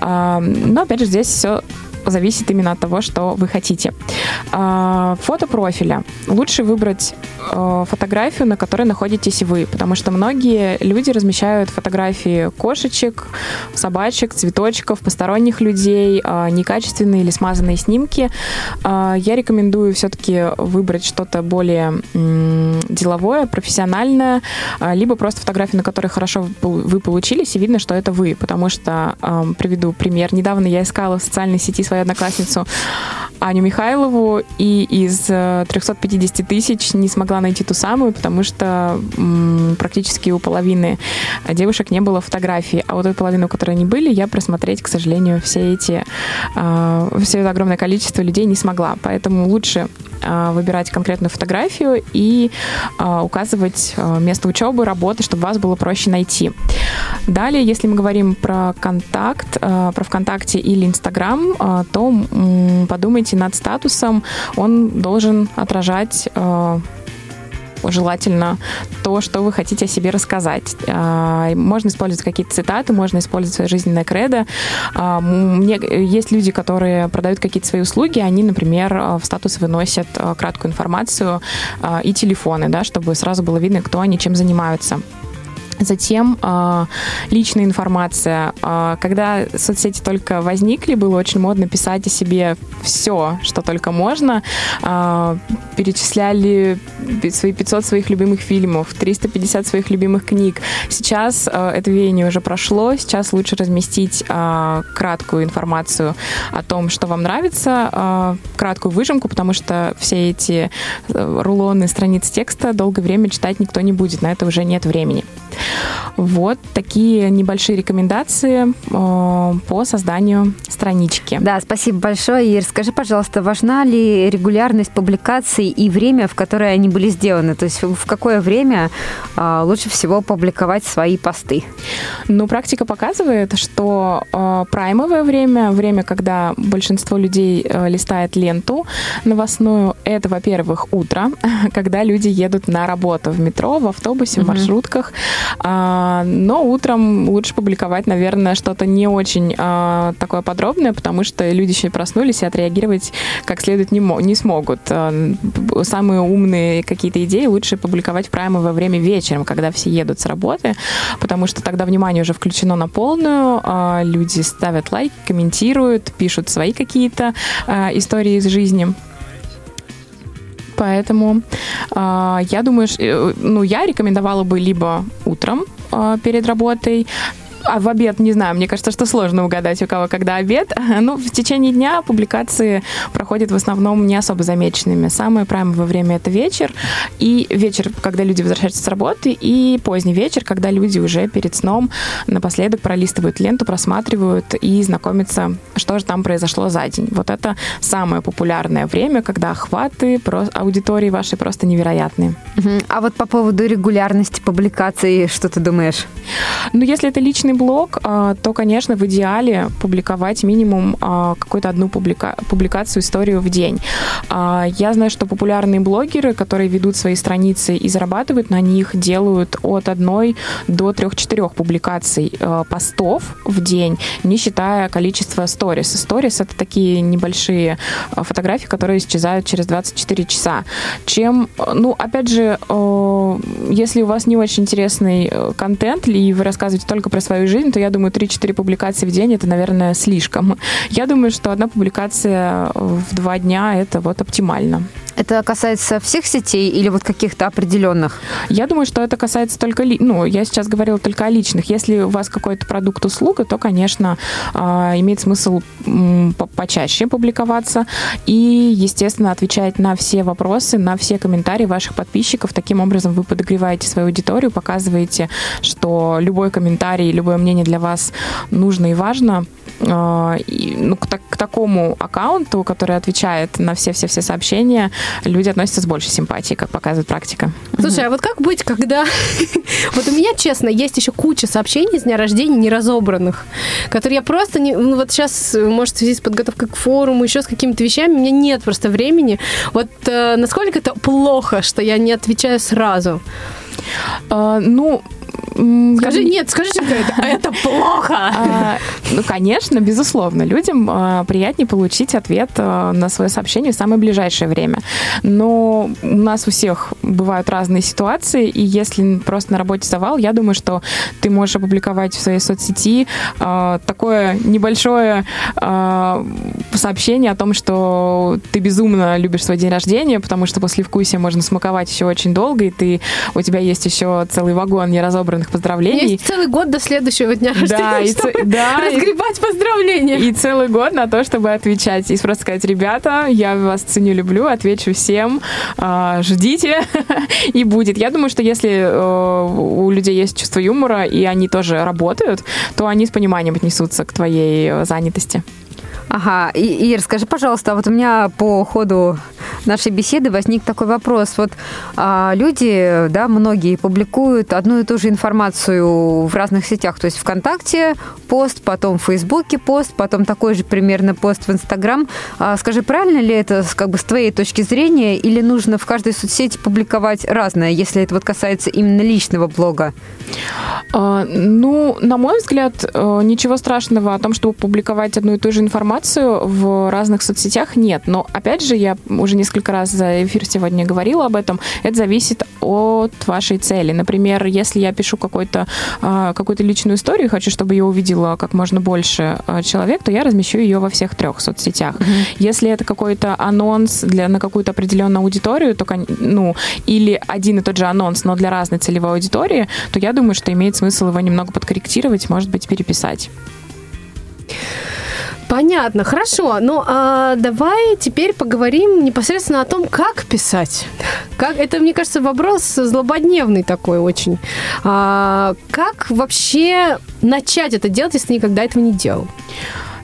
Но, опять же, здесь все зависит именно от того, что вы хотите. А, фото профиля. Лучше выбрать э, фотографию, на которой находитесь вы, потому что многие люди размещают фотографии кошечек, собачек, цветочков, посторонних людей, а, некачественные или смазанные снимки. А, я рекомендую все-таки выбрать что-то более деловое, профессиональное, либо просто фотографии, на которой хорошо вы получились, и видно, что это вы, потому что, приведу пример, недавно я искала в социальной сети свою одноклассницу Аню Михайлову, и из 350 э, тысяч не смогла найти ту самую, потому что м, практически у половины девушек не было фотографий, а у той половины, у которой они были, я просмотреть, к сожалению, все эти, э, все это огромное количество людей не смогла. Поэтому лучше э, выбирать конкретную фотографию и э, указывать э, место учебы, работы, чтобы вас было проще найти. Далее, если мы говорим про контакт, э, про ВКонтакте или Инстаграм, то подумайте над статусом. Он должен отражать э, желательно то, что вы хотите о себе рассказать. А, можно использовать какие-то цитаты, можно использовать свое жизненное кредо. Мне, есть люди, которые продают какие-то свои услуги, они, например, в статус выносят краткую информацию и телефоны, да, чтобы сразу было видно, кто они, чем занимаются. Затем э, личная информация. Э, когда соцсети только возникли, было очень модно писать о себе все, что только можно. Э, перечисляли свои 500 своих любимых фильмов, 350 своих любимых книг. Сейчас э, это веяние уже прошло. Сейчас лучше разместить э, краткую информацию о том, что вам нравится, э, краткую выжимку, потому что все эти рулоны страниц текста долгое время читать никто не будет. На это уже нет времени. Вот такие небольшие рекомендации э, по созданию странички. Да, спасибо большое. И расскажи, пожалуйста, важна ли регулярность публикаций и время, в которое они были сделаны? То есть в какое время э, лучше всего публиковать свои посты? Ну, практика показывает, что э, праймовое время, время, когда большинство людей э, листает ленту новостную, это, во-первых, утро, (laughs) когда люди едут на работу в метро, в автобусе, в маршрутках. А, но утром лучше публиковать, наверное, что-то не очень а, такое подробное, потому что люди еще проснулись и отреагировать как следует не, не смогут. А, самые умные какие-то идеи лучше публиковать в праймовое время вечером, когда все едут с работы, потому что тогда внимание уже включено на полную, люди ставят лайк, комментируют, пишут свои какие-то истории из жизни. Поэтому э, я думаю, что, ну, я рекомендовала бы либо утром э, перед работой, а в обед, не знаю, мне кажется, что сложно угадать, у кого когда обед. (laughs) Ну, в течение дня публикации проходят в основном не особо замеченными. Самое праймовое время это вечер, и вечер, когда люди возвращаются с работы, и поздний вечер, когда люди уже перед сном напоследок пролистывают ленту, просматривают и знакомятся, что же там произошло за день. Вот это самое популярное время, когда охваты аудитории вашей просто невероятные. А вот по поводу регулярности публикации, что ты думаешь? Ну, если это личный блог, а, то, конечно, в идеале публиковать минимум а, какую-то одну публика публикацию, историю в день. А, я знаю, что популярные блогеры, которые ведут свои страницы и зарабатывают на них, делают от одной до трех-четырех публикаций постов в день, не считая количество сторис. Сторис — это такие небольшие фотографии, которые исчезают через 24 часа. Чем, ну, опять же, если у вас не очень интересный э, контент, и вы рассказываете только про свою жизнь, то я думаю, 3-4 публикации в день это, наверное, слишком. Я думаю, что одна публикация в два дня это вот оптимально. Это касается всех сетей или вот каких-то определенных? Я думаю, что это касается только, ну, я сейчас говорила только о личных. Если у вас какой-то продукт, услуга, то, конечно, а, имеет смысл почаще публиковаться и, естественно, отвечать на все вопросы, на все комментарии ваших подписчиков. Таким образом, вы подогреваете свою аудиторию, показываете, что любой комментарий, любое мнение для вас нужно и важно. А, и, ну, к, к такому аккаунту, который отвечает на все-все-все сообщения, люди относятся с большей симпатией, как показывает практика. Слушай, а вот как быть, когда... (laughs) вот у меня, честно, есть еще куча сообщений с дня рождения неразобранных, которые я просто... Не... Ну, вот сейчас, может, в связи с подготовкой к форуму, еще с какими-то вещами, у меня нет просто времени. Вот э, насколько это плохо, что я не отвечаю сразу? Uh, ну, Скажи, нет, скажи, что это, это плохо. (laughs) А, ну, конечно, безусловно, людям а, приятнее получить ответ а, на свое сообщение в самое ближайшее время. Но у нас у всех бывают разные ситуации, и если просто на работе завал, я думаю, что ты можешь опубликовать в своей соцсети такое небольшое сообщение о том, что ты безумно любишь свой день рождения, потому что после вкусия можно смаковать еще очень долго, и ты, у тебя есть еще целый вагон неразобранных поздравлений. Есть целый год до следующего дня рождения, да, и чтобы да, разгребать поздравления. И целый год на то, чтобы отвечать. И просто сказать, ребята, я вас ценю, люблю, отвечу всем, а, ждите, (laughs) и будет. Я думаю, что если э, у людей есть чувство юмора, и они тоже работают, то они с пониманием отнесутся к твоей э, занятости. Ага, и, скажи, пожалуйста, вот у меня по ходу нашей беседы возник такой вопрос. Вот а, люди, да, многие публикуют одну и ту же информацию в разных сетях, то есть ВКонтакте пост, потом в Фейсбуке пост, потом такой же примерно пост в Инстаграм. А, скажи, правильно ли это как бы с твоей точки зрения, или нужно в каждой соцсети публиковать разное, если это вот касается именно личного блога? А, ну, на мой взгляд, э, ничего страшного о том, чтобы публиковать одну и ту же информацию информацию в разных соцсетях нет. Но, опять же, я уже несколько раз за эфир сегодня говорила об этом. Это зависит от вашей цели. Например, если я пишу какой-то, а, какую-то личную историю и хочу, чтобы ее увидела как можно больше а, человек, то я размещу ее во всех трех соцсетях. Mm-hmm. Если это какой-то анонс для, на какую-то определенную аудиторию, то, ну, или один и тот же анонс, но для разной целевой аудитории, то я думаю, что имеет смысл его немного подкорректировать, может быть, переписать. Понятно, хорошо. Ну, а давай теперь поговорим непосредственно о том, как писать. Как, это, мне кажется, вопрос злободневный такой очень. А, как вообще начать это делать, если никогда этого не делал?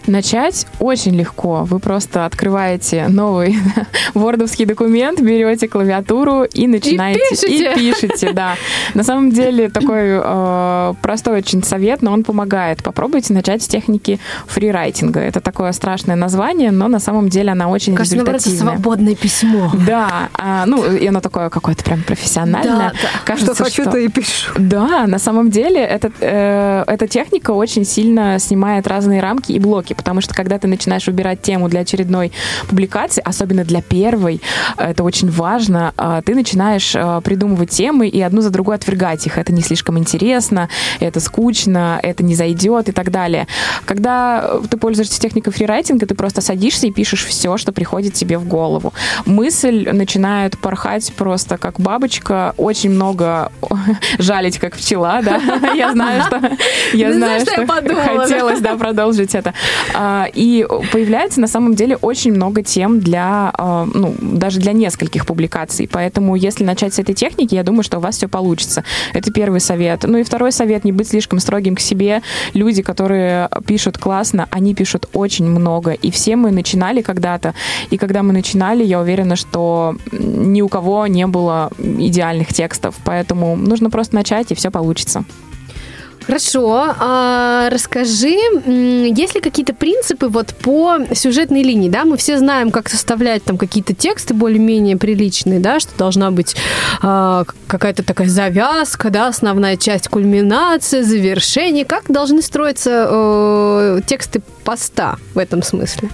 Начать очень легко. Вы просто открываете новый (laughs) вордовский документ, берете клавиатуру и начинаете. И пишете. И пишете, да. (laughs) На самом деле такой э, простой очень совет, но он помогает. Попробуйте начать с техники фрирайтинга. Это такое страшное название, но на самом деле она очень Кажется, результативная. это свободное письмо. Да. А, ну, и оно такое какое-то прям профессиональное. Да, да. Кажется, что хочу, что... то и пишу. Да, на самом деле это, э, эта техника очень сильно снимает разные рамки и блоки потому что когда ты начинаешь выбирать тему для очередной публикации, особенно для первой, это очень важно, а, ты начинаешь а, придумывать темы и одну за другой отвергать их. Это не слишком интересно, это скучно, это не зайдет и так далее. Когда ты пользуешься техникой фрирайтинга, ты просто садишься и пишешь все, что приходит тебе в голову. Мысль начинает порхать просто как бабочка, очень много (laughs) жалить как пчела, да. (laughs) Я знаю, что я знаю, что хотелось, да, продолжить это. А, и появляется на самом деле очень много тем для, а, ну, даже для нескольких публикаций. Поэтому если начать с этой техники, я думаю, что у вас все получится. Это первый совет. Ну и второй совет, не быть слишком строгим к себе. Люди, которые пишут классно, они пишут очень много. И все мы начинали когда-то. И когда мы начинали, я уверена, что ни у кого не было идеальных текстов. Поэтому нужно просто начать, и все получится. Хорошо. А расскажи, есть ли какие-то принципы вот по сюжетной линии, да? Мы все знаем, как составлять там какие-то тексты более-менее приличные, да, что должна быть а, какая-то такая завязка, да, основная часть, кульминация, завершение. Как должны строиться э, тексты поста в этом смысле?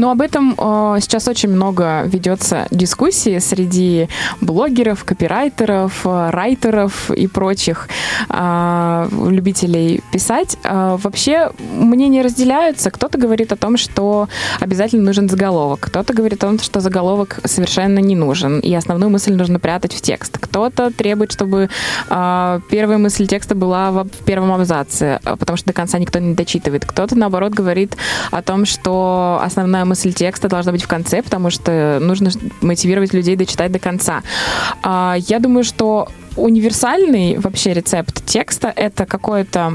Но об этом э, сейчас очень много ведется дискуссии среди блогеров, копирайтеров, э, райтеров и прочих э, любителей писать. Э, вообще мнения разделяются. Кто-то говорит о том, что обязательно нужен заголовок. Кто-то говорит о том, что заголовок совершенно не нужен, и основную мысль нужно прятать в текст. Кто-то требует, чтобы э, первая мысль текста была в, в первом абзаце, э, потому что до конца никто не дочитывает. Кто-то, наоборот, говорит о том, что основная мысль текста должна быть в конце, потому что нужно мотивировать людей дочитать до конца. А, я думаю, что универсальный вообще рецепт текста — это какое-то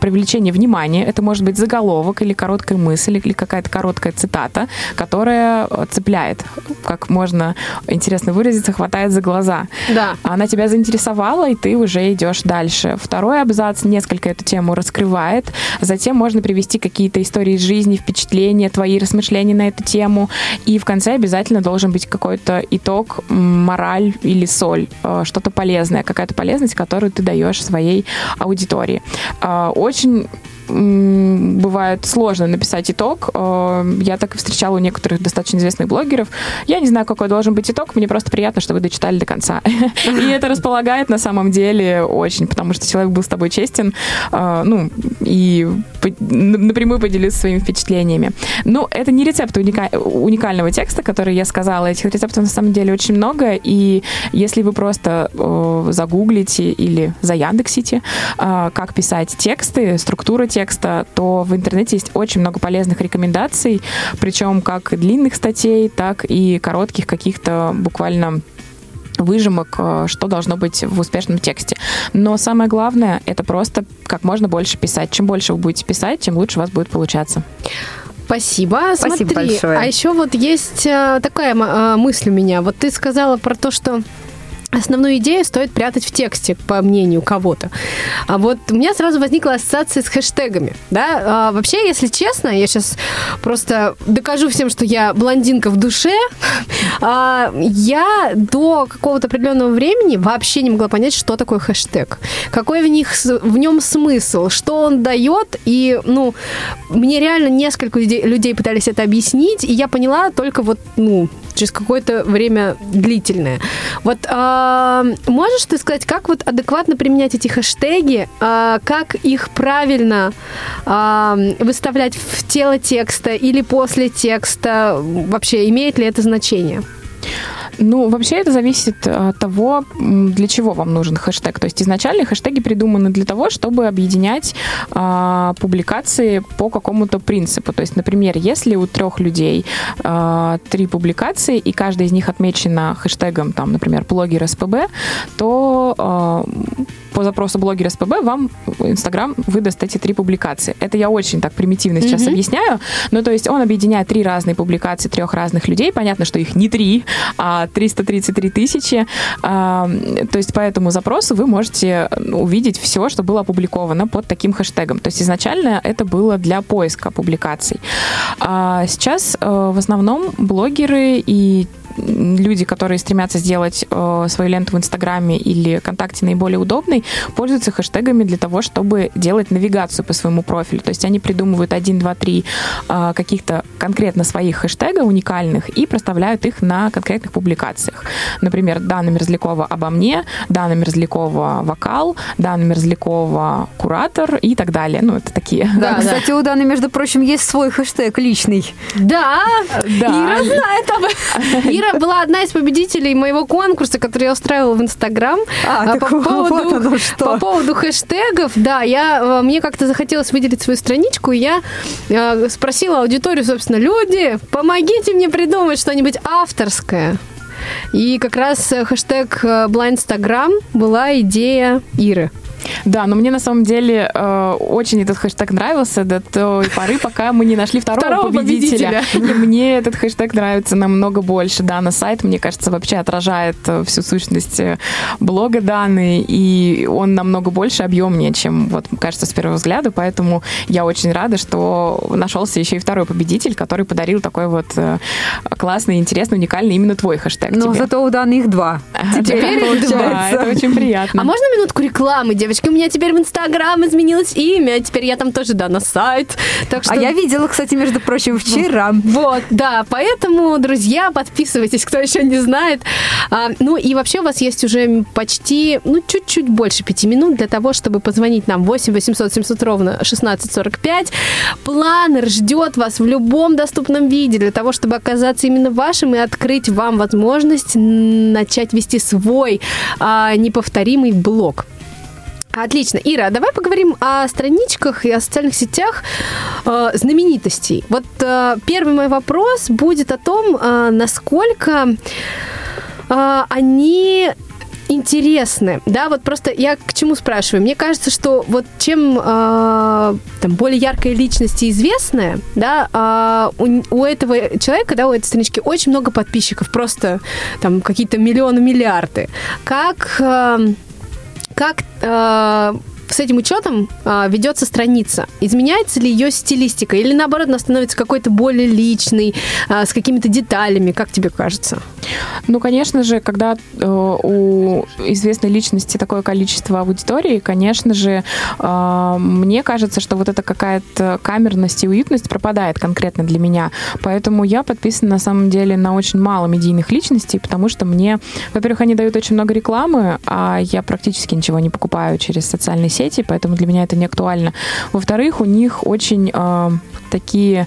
привлечение внимания. Это может быть заголовок или короткая мысль, или какая-то короткая цитата, которая э, цепляет, как можно интересно выразиться, хватает за глаза. Да. Она тебя заинтересовала, и ты уже идешь дальше. Второй абзац несколько эту тему раскрывает. Затем можно привести какие-то истории из жизни, впечатления, твои размышления на эту тему. И в конце обязательно должен быть какой-то итог, мораль или соль, э, что-то полезное какая-то полезность, которую ты даешь своей аудитории. А, очень бывает сложно написать итог. Э, я так и встречала у некоторых достаточно известных блогеров. Я не знаю, какой должен быть итог. Мне просто приятно, что вы дочитали до конца. (laughs) И это располагает на самом деле очень, потому что человек был с тобой честен, э, ну, и напрямую поделился своими впечатлениями. Ну, это не рецепт уникального текста, который я сказала. Этих рецептов на самом деле очень много, и если вы просто э, загуглите или заяндексите, как писать тексты, структура текста, то в интернете есть очень много полезных рекомендаций, причем как длинных статей, так и коротких каких-то буквально выжимок, э, что должно быть в успешном тексте. Но самое главное, это просто как можно больше писать. Чем больше вы будете писать, тем лучше у вас будет получаться. Спасибо. Спасибо Смотри, большое. А еще вот есть э, такая э, мысль у меня. Вот ты сказала про то, что основную идею стоит прятать в тексте, по мнению кого-то. А вот у меня сразу возникла ассоциация с хэштегами. Да? А, вообще, если честно, я сейчас просто докажу всем, что я блондинка в душе. А, я до какого-то определенного времени вообще не могла понять, что такое хэштег. Какой в, них, в нем смысл, что он дает. И, ну, мне реально несколько людей, людей пытались это объяснить, и я поняла только вот, ну, через какое-то время длительное. Вот э, можешь ты сказать, как вот адекватно применять эти хэштеги, э, как их правильно э, выставлять в тело текста или после текста? Вообще, имеет ли это значение? Ну, вообще это зависит от того, для чего вам нужен хэштег. То есть изначально хэштеги придуманы для того, чтобы объединять э, публикации по какому-то принципу. То есть, например, если у трех людей э, три публикации, и каждая из них отмечена хэштегом, там, например, блогер СПБ, то э, по запросу блогера СПБ вам Инстаграм выдаст эти три публикации. Это я очень так примитивно сейчас mm-hmm. объясняю. Ну, то есть он объединяет три разные публикации трех разных людей. Понятно, что их не три, 333 тысячи. А, то есть по этому запросу вы можете увидеть все, что было опубликовано под таким хэштегом. То есть изначально это было для поиска публикаций. А сейчас э, в основном блогеры и люди, которые стремятся сделать э, свою ленту в Инстаграме или ВКонтакте наиболее удобной, пользуются хэштегами для того, чтобы делать навигацию по своему профилю. То есть они придумывают один, два, три э, каких-то конкретно своих хэштега уникальных и проставляют их на конкретных публикациях. Например, Дана Мерзлякова обо мне, Дана Мерзлякова вокал, Дана Мерзлякова куратор и так далее. Ну, это такие. Да, да кстати, у Даны, между прочим, есть свой хэштег личный. Да, да. Ира знает об этом. Ира была одна из победителей моего конкурса, который я устраивала в Инстаграм. А, а по, поводу, вот что. по поводу хэштегов. Да, я, э, мне как-то захотелось выделить свою страничку, и я э, спросила аудиторию, собственно, люди, помогите мне придумать что-нибудь авторское. И как раз э, хэштег Blindstagram была идея Иры. Да, но мне на самом деле э, очень этот хэштег нравился до той поры, пока мы не нашли второго, второго победителя. победителя. И мне этот хэштег нравится намного больше. Да, на сайт, мне кажется, вообще отражает э, всю сущность э, блога Даны, и он намного больше объемнее, чем вот кажется с первого взгляда, поэтому я очень рада, что нашелся еще и второй победитель, который подарил такой вот э, классный, интересный, уникальный именно твой хэштег. Но тебе. зато у Даны их два. Теперь их два. Это очень приятно. А можно минутку рекламы, девочки? Девочки, у меня теперь в Инстаграм изменилось имя, теперь я там тоже, да, на сайт. Так что... А я видела, кстати, между прочим, вчера. Вот, да, поэтому, друзья, подписывайтесь, кто еще не знает. А, ну и вообще у вас есть уже почти, ну, чуть-чуть больше пяти минут для того, чтобы позвонить нам 8 800 700 ровно 1645. Планер ждет вас в любом доступном виде для того, чтобы оказаться именно вашим и открыть вам возможность начать вести свой а, неповторимый блог. Отлично. Ира, давай поговорим о страничках и о социальных сетях э, знаменитостей. Вот э, первый мой вопрос будет о том, э, насколько э, они интересны, да, вот просто я к чему спрашиваю? Мне кажется, что вот чем э, там более яркая личность и известная, да, э, у, у этого человека, да, у этой странички очень много подписчиков, просто там какие-то миллионы, миллиарды. Как э, как э, с этим учетом э, ведется страница? Изменяется ли ее стилистика? Или наоборот, она становится какой-то более личной, э, с какими-то деталями? Как тебе кажется? Ну, конечно же, когда э, у известной личности такое количество аудитории, конечно же, э, мне кажется, что вот эта какая-то камерность и уютность пропадает конкретно для меня. Поэтому я подписана на самом деле на очень мало медийных личностей, потому что мне, во-первых, они дают очень много рекламы, а я практически ничего не покупаю через социальные сети, поэтому для меня это не актуально. Во-вторых, у них очень э, такие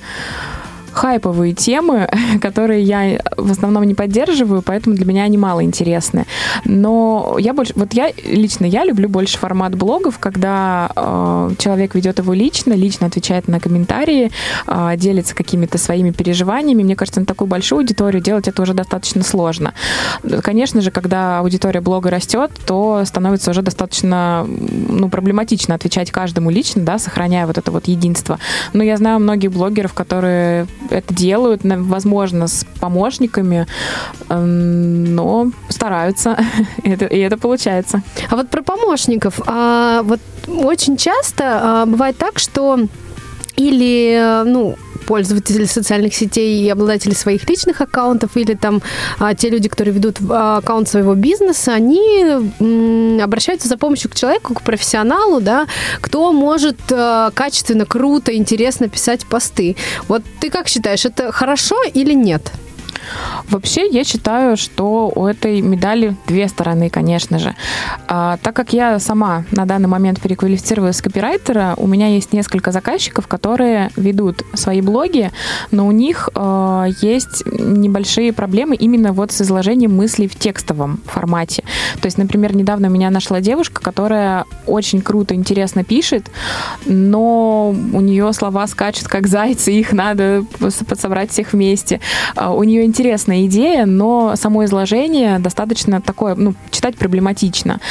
хайповые темы, (laughs) которые я в основном не поддерживаю, поэтому для меня они мало интересны. Но я больше, вот я лично я люблю больше формат блогов, когда э, человек ведет его лично, лично отвечает на комментарии, э, делится какими-то своими переживаниями. Мне кажется, на такую большую аудиторию делать это уже достаточно сложно. Конечно же, когда аудитория блога растет, то становится уже достаточно ну, проблематично отвечать каждому лично, да, сохраняя вот это вот единство. Но я знаю многих блогеров, которые это делают, возможно, с помощниками, эм, но стараются, (laughs) и это, получается. А вот про помощников. А, вот очень часто а, бывает так, что или, ну, пользователи социальных сетей и обладатели своих личных аккаунтов или там а, те люди, которые ведут а, аккаунт своего бизнеса, они м, обращаются за помощью к человеку, к профессионалу, да, кто может а, качественно, круто, интересно писать посты. Вот ты как считаешь, это хорошо или нет? Вообще, я считаю, что у этой медали две стороны, конечно же. А, так как я сама на данный момент переквалифицировалась с копирайтера, у меня есть несколько заказчиков, которые ведут свои блоги, но у них э, есть небольшие проблемы именно вот с изложением мыслей в текстовом формате. То есть, например, недавно меня нашла девушка, которая очень круто, интересно пишет, но у нее слова скачут как зайцы, их надо подсобрать всех вместе. А, у нее интересная идея, но само изложение достаточно такое, ну, читать проблематично.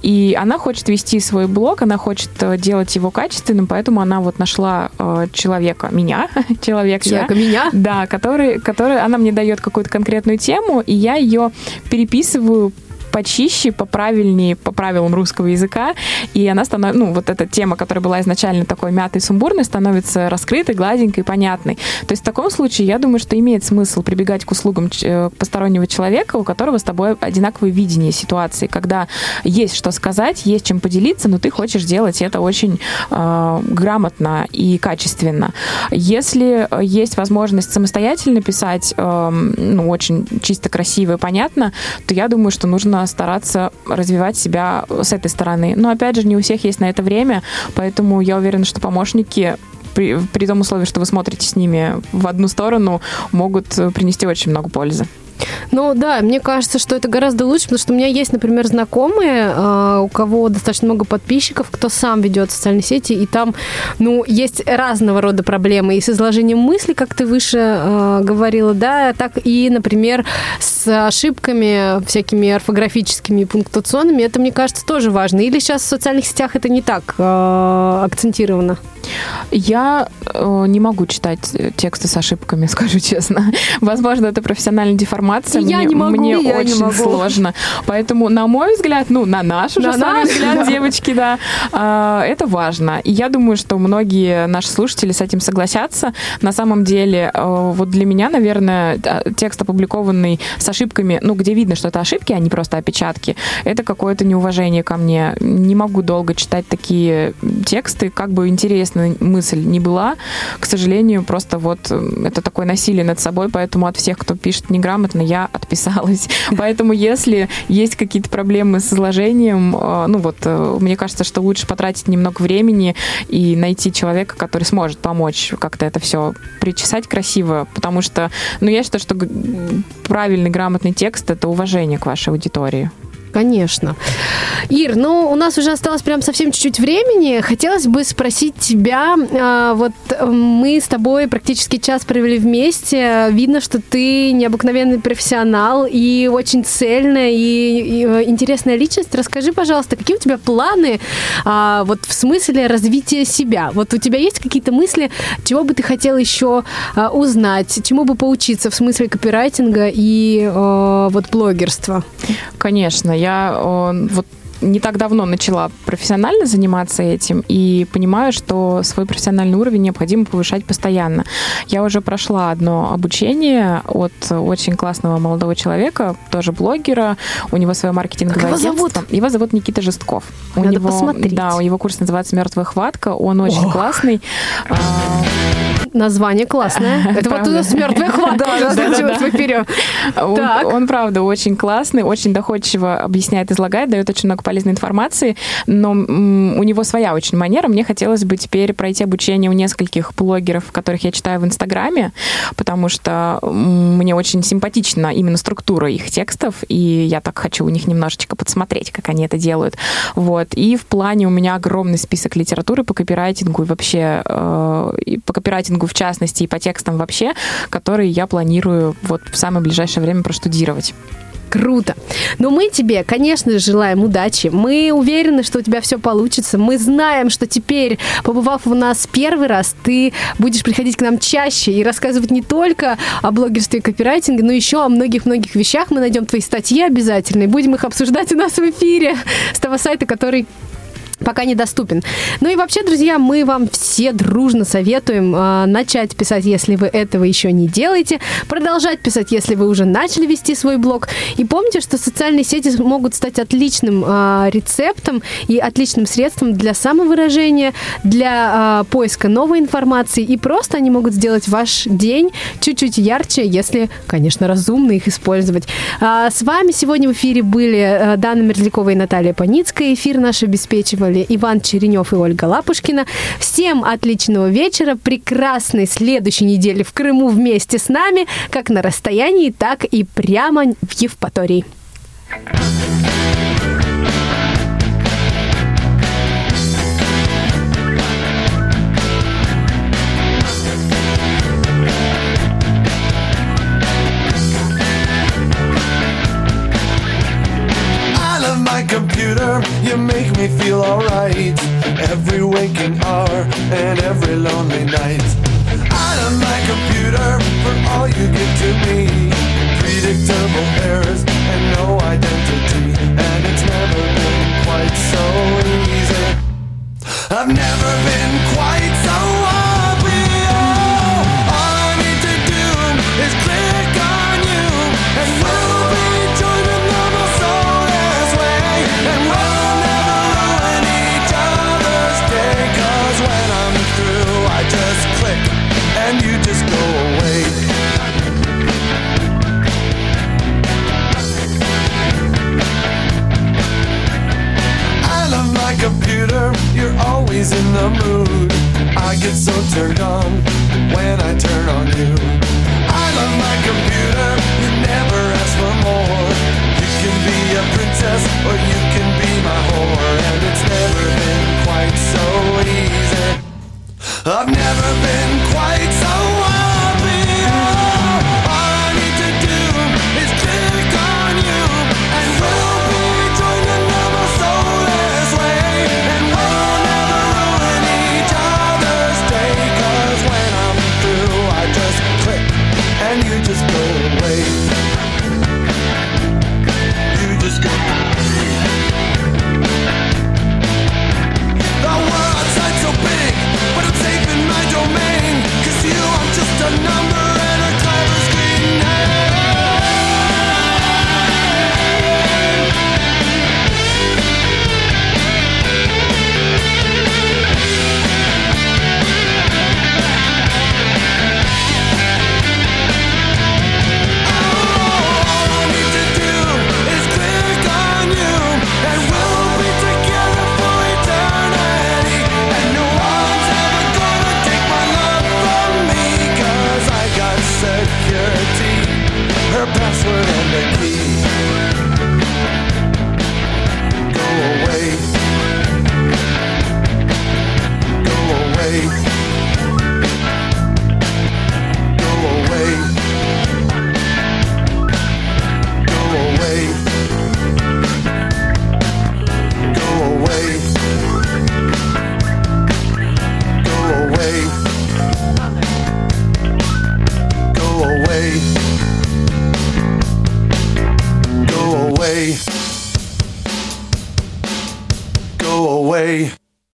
И она хочет вести свой блог, она хочет э, делать его качественным, поэтому она вот нашла э, человека, меня, человек (laughs) человека я, меня, да, который, который, она мне дает какую-то конкретную тему, и я ее переписываю почище, поправильнее, по правилам русского языка, и она становится, ну, вот эта тема, которая была изначально такой мятой, сумбурной, становится раскрытой, гладенькой, понятной. То есть в таком случае я думаю, что имеет смысл прибегать к услугам э, постороннего человека, у которого с тобой одинаковое видение ситуации, когда есть что сказать, есть чем поделиться, но ты хочешь делать это очень э, грамотно и качественно. Если есть возможность самостоятельно писать, э, ну, очень чисто красиво и понятно, то я думаю, что нужно стараться развивать себя с этой стороны. Но опять же, не у всех есть на это время, поэтому я уверена, что помощники при, при том условии, что вы смотрите с ними в одну сторону, могут принести очень много пользы. Ну да, мне кажется, что это гораздо лучше, потому что у меня есть, например, знакомые, э, у кого достаточно много подписчиков, кто сам ведет социальные сети, и там, ну, есть разного рода проблемы и с изложением мысли, как ты выше э, говорила, да, так и, например, с ошибками всякими орфографическими и пунктуационными. Это, мне кажется, тоже важно. Или сейчас в социальных сетях это не так э, акцентировано? Я э, не могу читать тексты с ошибками, (laughs) скажу честно. Возможно, это профессиональная деформация. Я мне, не могу, мне я очень не могу. сложно. Поэтому, на мой взгляд, ну, на наш уже На наш. взгляд, девочки, да, э, это важно. И я думаю, что многие наши слушатели с этим согласятся. На самом деле, э, вот для меня, наверное, текст, опубликованный с ошибками, ну, где видно, что это ошибки, а не просто опечатки, это какое-то неуважение ко мне. Не могу долго читать такие тексты, как бы интересная мысль не была. К сожалению, просто вот э, это такое насилие над собой, поэтому от всех, кто пишет неграмотно, я (laughs) отписалась. Поэтому если есть какие-то проблемы с изложением, э, ну вот, э, мне кажется, что лучше потратить немного времени и найти человека, который сможет помочь как-то это все причесать красиво, потому что, ну, я считаю, что правильный, грамотный текст — это уважение к вашей аудитории. Конечно. Ир, ну, у нас уже осталось прям совсем чуть-чуть времени. Хотелось бы спросить тебя, а, вот э, мы с тобой практически час провели вместе. Видно, что ты необыкновенный профессионал и очень цельная и, э, интересная личность. Расскажи, пожалуйста, какие у тебя планы а, вот в смысле развития себя? Вот у тебя есть какие-то мысли, чего бы ты хотел еще а, узнать, чему бы поучиться в смысле копирайтинга и а, вот блогерства? Конечно, я э, вот не так давно начала профессионально заниматься этим и понимаю, что свой профессиональный уровень необходимо повышать постоянно. Я уже прошла одно обучение от очень классного молодого человека, тоже блогера. У него свое маркетинговое как его агентство. зовут? Его зовут Никита Жестков. У Надо него, посмотреть. Да, его курс называется «Мертвая хватка». Он очень классный. Название классное. (laughs) Это вот у нас мертвая хватка. Он, правда, очень классный, очень доходчиво объясняет, излагает, дает очень много полезной информации, но у него своя очень манера. Мне хотелось бы теперь пройти обучение у нескольких блогеров, которых я читаю в Инстаграме, потому что мне очень симпатична именно структура их текстов, и я так хочу у них немножечко подсмотреть, как они это делают. Вот. И в плане у меня огромный список литературы по копирайтингу и вообще э, по копирайтингу в частности и по текстам вообще, которые я планирую вот в самое ближайшее время проштудировать. Круто. Но мы тебе, конечно же, желаем удачи. Мы уверены, что у тебя все получится. Мы знаем, что теперь, побывав у нас первый раз, ты будешь приходить к нам чаще и рассказывать не только о блогерстве и копирайтинге, но еще о многих-многих вещах. Мы найдем твои статьи обязательно и будем их обсуждать у нас в эфире с того сайта, который пока недоступен. Ну и вообще, друзья, мы вам все дружно советуем э, начать писать, если вы этого еще не делаете, продолжать писать, если вы уже начали вести свой блог. И помните, что социальные сети могут стать отличным э, рецептом и отличным средством для самовыражения, для э, поиска новой информации. И просто они могут сделать ваш день чуть-чуть ярче, если, конечно, разумно их использовать. А, С вами сегодня в эфире были э, Дана Мерзлякова и Наталья Паницкая. Эфир наш обеспечивали Иван Черенев и Ольга Лапушкина. Всем отличного вечера, прекрасной следующей недели в Крыму вместе с нами, как на расстоянии, так и прямо в Евпатории. I you make me feel alright. Every waking hour and every lonely night. I love my computer for all you give to me. Predictable errors and no identity. And it's never been quite so easy. I've never been quite so always in the mood. I get so turned on when I turn on you. I love my computer, you never ask for more. You can be a princess or you can be my whore, and it's never been quite so easy. I've never been quite so